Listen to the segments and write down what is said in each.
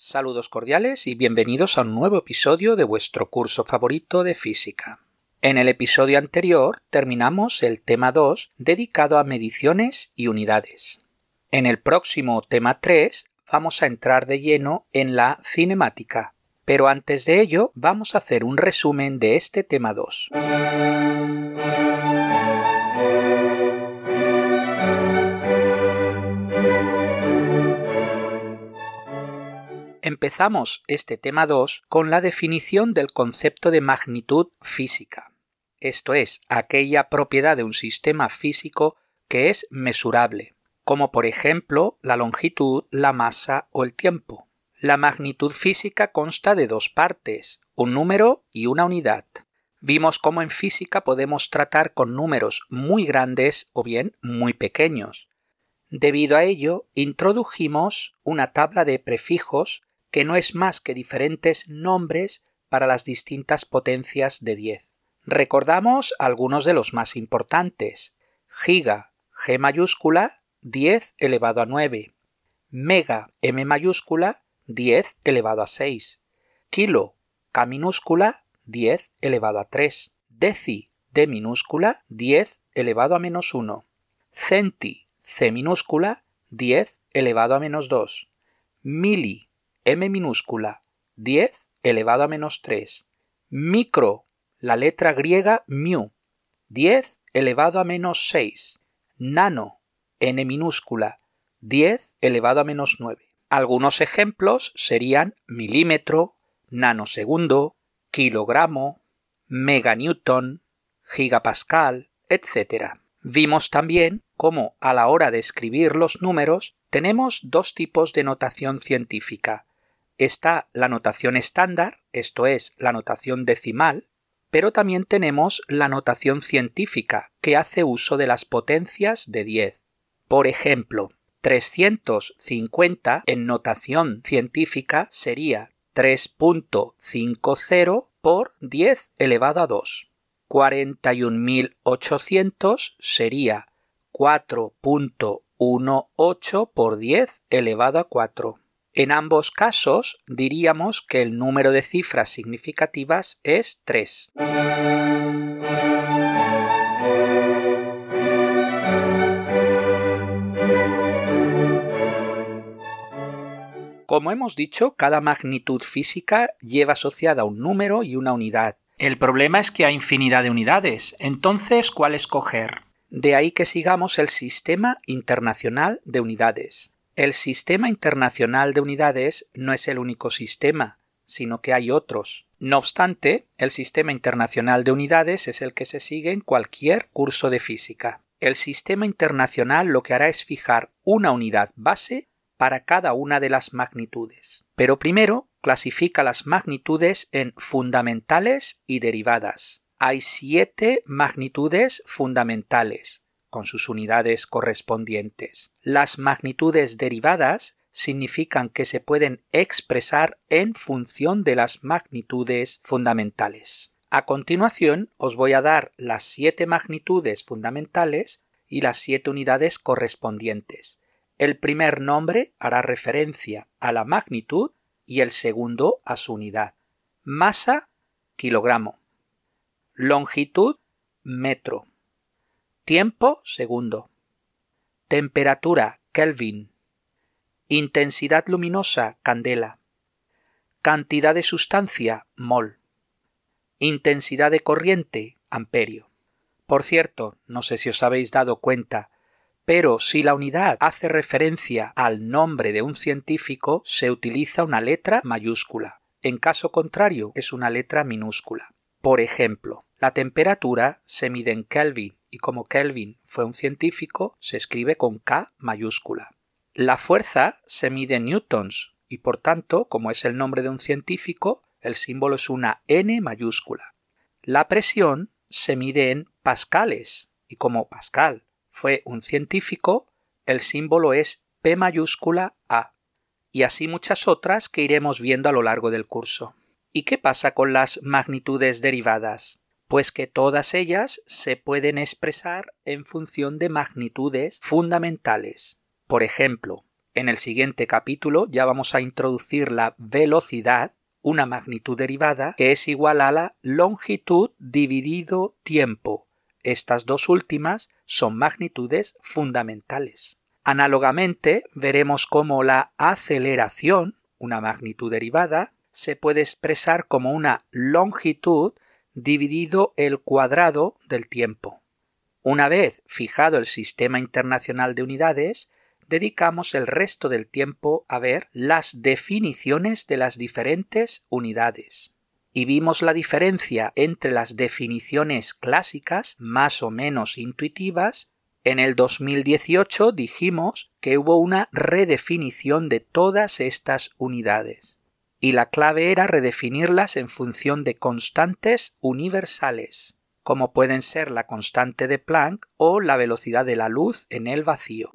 Saludos cordiales y bienvenidos a un nuevo episodio de vuestro curso favorito de física. En el episodio anterior terminamos el tema 2 dedicado a mediciones y unidades. En el próximo tema 3 vamos a entrar de lleno en la cinemática, pero antes de ello vamos a hacer un resumen de este tema 2. Empezamos este tema 2 con la definición del concepto de magnitud física, esto es, aquella propiedad de un sistema físico que es mesurable, como por ejemplo la longitud, la masa o el tiempo. La magnitud física consta de dos partes, un número y una unidad. Vimos cómo en física podemos tratar con números muy grandes o bien muy pequeños. Debido a ello, introdujimos una tabla de prefijos que no es más que diferentes nombres para las distintas potencias de 10. Recordamos algunos de los más importantes. Giga, G mayúscula, 10 elevado a 9. Mega, M mayúscula, 10 elevado a 6. Kilo, K minúscula, 10 elevado a 3. Deci, D minúscula, 10 elevado a menos 1. Centi, C minúscula, 10 elevado a menos 2. Mili, m minúscula 10 elevado a menos 3. Micro, la letra griega mu, 10 elevado a menos 6. Nano, n minúscula 10 elevado a menos 9. Algunos ejemplos serían milímetro, nanosegundo, kilogramo, meganewton, gigapascal, etc. Vimos también cómo a la hora de escribir los números tenemos dos tipos de notación científica, está la notación estándar, esto es, la notación decimal, pero también tenemos la notación científica, que hace uso de las potencias de 10. Por ejemplo, 350 en notación científica sería 3.50 por 10 elevado a 2. 41.800 sería 4.18 por 10 elevado a 4. En ambos casos diríamos que el número de cifras significativas es 3. Como hemos dicho, cada magnitud física lleva asociada un número y una unidad. El problema es que hay infinidad de unidades, entonces ¿cuál escoger? De ahí que sigamos el Sistema Internacional de Unidades. El Sistema Internacional de Unidades no es el único sistema, sino que hay otros. No obstante, el Sistema Internacional de Unidades es el que se sigue en cualquier curso de física. El Sistema Internacional lo que hará es fijar una unidad base para cada una de las magnitudes. Pero primero clasifica las magnitudes en fundamentales y derivadas. Hay siete magnitudes fundamentales, con sus unidades correspondientes. Las magnitudes derivadas significan que se pueden expresar en función de las magnitudes fundamentales. A continuación os voy a dar las siete magnitudes fundamentales y las siete unidades correspondientes. El primer nombre hará referencia a la magnitud y el segundo a su unidad. Masa, kilogramo. Longitud, metro. Tiempo, segundo. Temperatura, Kelvin. Intensidad luminosa, candela. Cantidad de sustancia, mol. Intensidad de corriente, amperio. Por cierto, no sé si os habéis dado cuenta, pero si la unidad hace referencia al nombre de un científico, se utiliza una letra mayúscula. En caso contrario, es una letra minúscula. Por ejemplo, la temperatura se mide en Kelvin y como Kelvin fue un científico, se escribe con K mayúscula. La fuerza se mide en newtons y por tanto, como es el nombre de un científico, el símbolo es una N mayúscula. La presión se mide en pascales y como Pascal fue un científico, el símbolo es P mayúscula A y así muchas otras que iremos viendo a lo largo del curso. ¿Y qué pasa con las magnitudes derivadas? Pues que todas ellas se pueden expresar en función de magnitudes fundamentales. Por ejemplo, En el siguiente capítulo ya vamos a introducir la velocidad, una magnitud derivada que es igual a la longitud dividido tiempo. Estas dos últimas son magnitudes fundamentales. Análogamente, veremos cómo la aceleración, una magnitud derivada, se puede expresar como una longitud dividido el cuadrado del tiempo. Una vez fijado el sistema internacional de unidades, dedicamos el resto del tiempo a ver las definiciones de las diferentes unidades. Y vimos la diferencia entre las definiciones clásicas, más o menos intuitivas, en el 2018 dijimos que hubo una redefinición de todas estas unidades y la clave era redefinirlas en función de constantes universales, como pueden ser la constante de Planck o la velocidad de la luz en el vacío.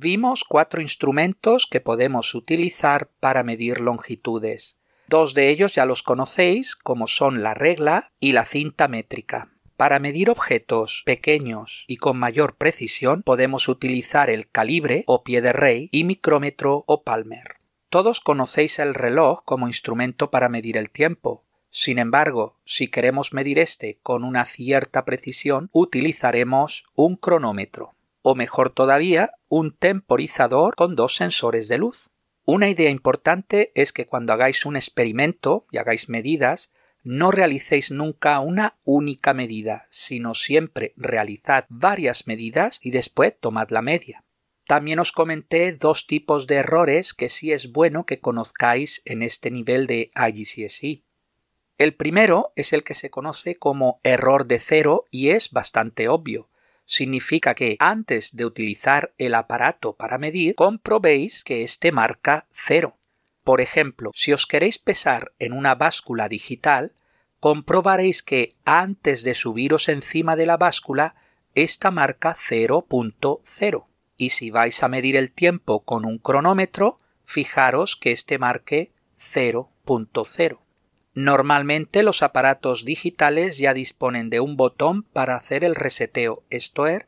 vimos cuatro instrumentos que podemos utilizar para medir longitudes. Dos de ellos ya los conocéis, como son la regla y la cinta métrica. Para medir objetos pequeños y con mayor precisión podemos utilizar el calibre o pie de rey y micrómetro o palmer. Todos conocéis el reloj como instrumento para medir el tiempo. Sin embargo, si queremos medir este con una cierta precisión, utilizaremos un cronómetro o mejor todavía, un temporizador con dos sensores de luz. Una idea importante es que cuando hagáis un experimento y hagáis medidas, no realicéis nunca una única medida, sino siempre realizad varias medidas y después tomad la media. También os comenté dos tipos de errores que sí es bueno que conozcáis en este nivel de IGCSE. El primero es el que se conoce como error de cero y es bastante obvio significa que antes de utilizar el aparato para medir, comprobéis que éste marca cero. Por ejemplo, si os queréis pesar en una báscula digital, comprobaréis que antes de subiros encima de la báscula, esta marca 0.0. Y si vais a medir el tiempo con un cronómetro, fijaros que este marque 0.0. Normalmente los aparatos digitales ya disponen de un botón para hacer el reseteo, esto es,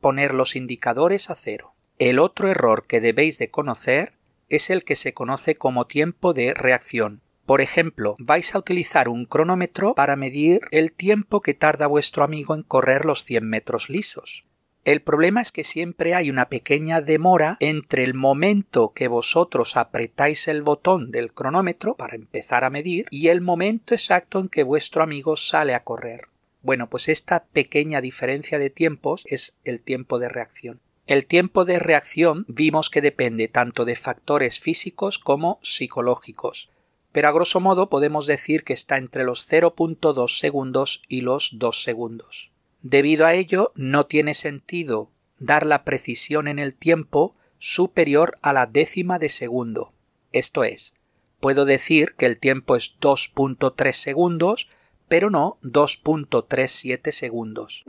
poner los indicadores a cero. El otro error que debéis de conocer es el que se conoce como tiempo de reacción. Por ejemplo, vais a utilizar un cronómetro para medir el tiempo que tarda vuestro amigo en correr los 100 metros lisos. El problema es que siempre hay una pequeña demora entre el momento que vosotros apretáis el botón del cronómetro para empezar a medir y el momento exacto en que vuestro amigo sale a correr. Bueno, pues esta pequeña diferencia de tiempos es el tiempo de reacción. El tiempo de reacción vimos que depende tanto de factores físicos como psicológicos, pero a grosso modo podemos decir que está entre los 0.2 segundos y los 2 segundos. Debido a ello, no tiene sentido dar la precisión en el tiempo superior a la décima de segundo. Esto es, puedo decir que el tiempo es 2.3 segundos, pero no 2.37 segundos.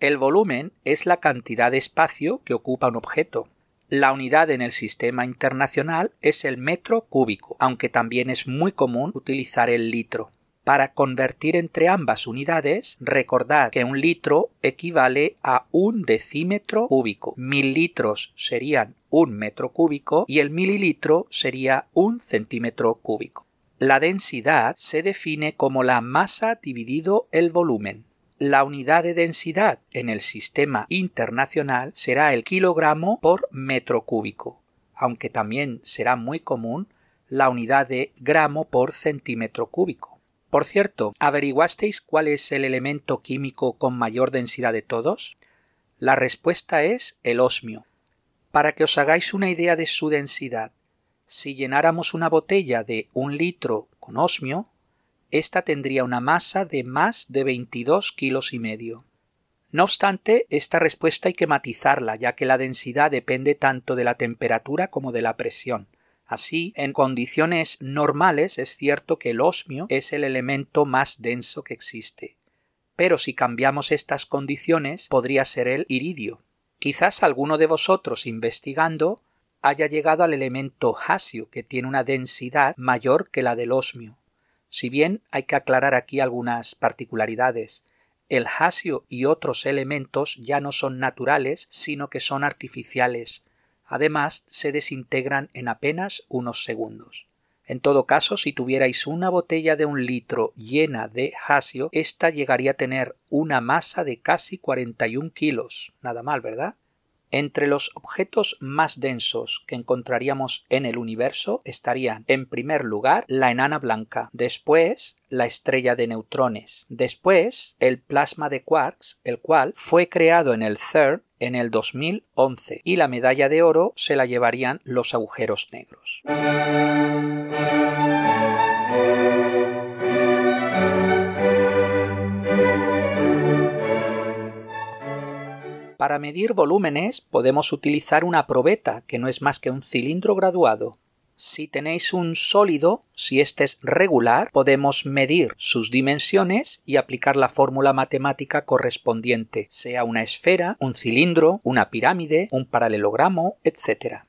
El volumen es la cantidad de espacio que ocupa un objeto. La unidad en el sistema internacional es el metro cúbico, aunque también es muy común utilizar el litro. Para convertir entre ambas unidades, recordad que un litro equivale a un decímetro cúbico. Mil litros serían un metro cúbico y el mililitro sería un centímetro cúbico. La densidad se define como la masa dividido el volumen. La unidad de densidad en el sistema internacional será el kilogramo por metro cúbico, aunque también será muy común la unidad de gramo por centímetro cúbico. Por cierto, ¿averiguasteis cuál es el elemento químico con mayor densidad de todos? La respuesta es el osmio. Para que os hagáis una idea de su densidad, si llenáramos una botella de un litro con osmio, esta tendría una masa de más de 22 kilos y medio. No obstante, esta respuesta hay que matizarla, ya que la densidad depende tanto de la temperatura como de la presión. Así, en condiciones normales es cierto que el osmio es el elemento más denso que existe. Pero si cambiamos estas condiciones, podría ser el iridio. Quizás alguno de vosotros investigando haya llegado al elemento jasio, que tiene una densidad mayor que la del osmio. Si bien hay que aclarar aquí algunas particularidades. El jasio y otros elementos ya no son naturales, sino que son artificiales. Además, se desintegran en apenas unos segundos. En todo caso, si tuvierais una botella de un litro llena de jasio, ésta llegaría a tener una masa de casi 41 kilos. Nada mal, ¿verdad? Entre los objetos más densos que encontraríamos en el universo estarían, en primer lugar, la enana blanca, después la estrella de neutrones, después el plasma de quarks, el cual fue creado en el CERN en el 2011 y la medalla de oro se la llevarían los agujeros negros. Para medir volúmenes podemos utilizar una probeta, que no es más que un cilindro graduado. Si tenéis un sólido, si este es regular, podemos medir sus dimensiones y aplicar la fórmula matemática correspondiente, sea una esfera, un cilindro, una pirámide, un paralelogramo, etc.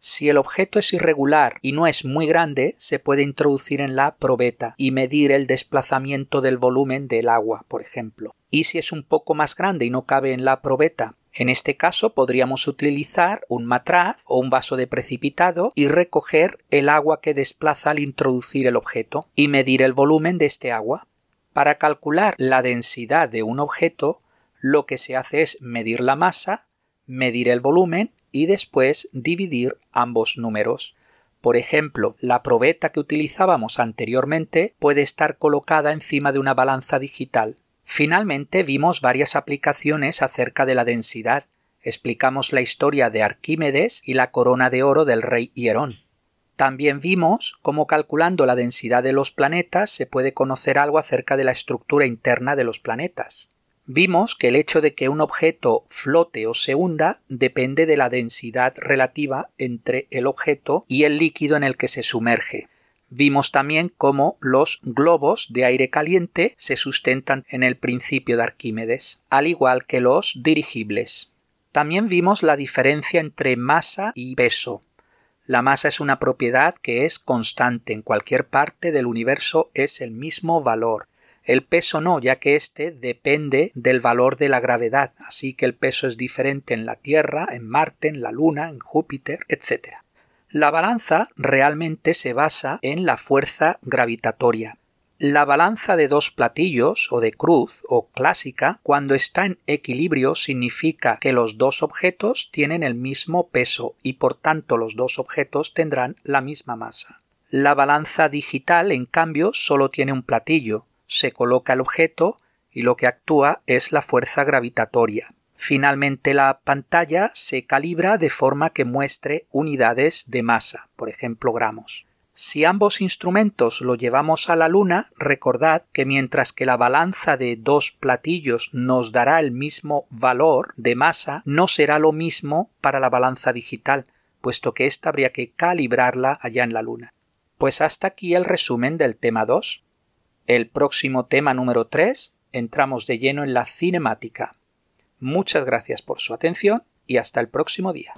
Si el objeto es irregular y no es muy grande, se puede introducir en la probeta y medir el desplazamiento del volumen del agua, por ejemplo. Y si es un poco más grande y no cabe en la probeta, en este caso podríamos utilizar un matraz o un vaso de precipitado y recoger el agua que desplaza al introducir el objeto y medir el volumen de este agua. Para calcular la densidad de un objeto, lo que se hace es medir la masa, medir el volumen y después dividir ambos números. Por ejemplo, la probeta que utilizábamos anteriormente puede estar colocada encima de una balanza digital Finalmente vimos varias aplicaciones acerca de la densidad. Explicamos la historia de Arquímedes y la corona de oro del rey Hierón. También vimos cómo calculando la densidad de los planetas se puede conocer algo acerca de la estructura interna de los planetas. Vimos que el hecho de que un objeto flote o se hunda depende de la densidad relativa entre el objeto y el líquido en el que se sumerge. Vimos también cómo los globos de aire caliente se sustentan en el principio de Arquímedes, al igual que los dirigibles. También vimos la diferencia entre masa y peso. La masa es una propiedad que es constante en cualquier parte del universo es el mismo valor. El peso no, ya que éste depende del valor de la gravedad, así que el peso es diferente en la Tierra, en Marte, en la Luna, en Júpiter, etc. La balanza realmente se basa en la fuerza gravitatoria. La balanza de dos platillos o de cruz o clásica, cuando está en equilibrio, significa que los dos objetos tienen el mismo peso y por tanto los dos objetos tendrán la misma masa. La balanza digital, en cambio, solo tiene un platillo. Se coloca el objeto y lo que actúa es la fuerza gravitatoria. Finalmente la pantalla se calibra de forma que muestre unidades de masa, por ejemplo gramos. Si ambos instrumentos lo llevamos a la Luna, recordad que mientras que la balanza de dos platillos nos dará el mismo valor de masa, no será lo mismo para la balanza digital, puesto que ésta habría que calibrarla allá en la Luna. Pues hasta aquí el resumen del tema 2. El próximo tema número 3 entramos de lleno en la cinemática. Muchas gracias por su atención y hasta el próximo día.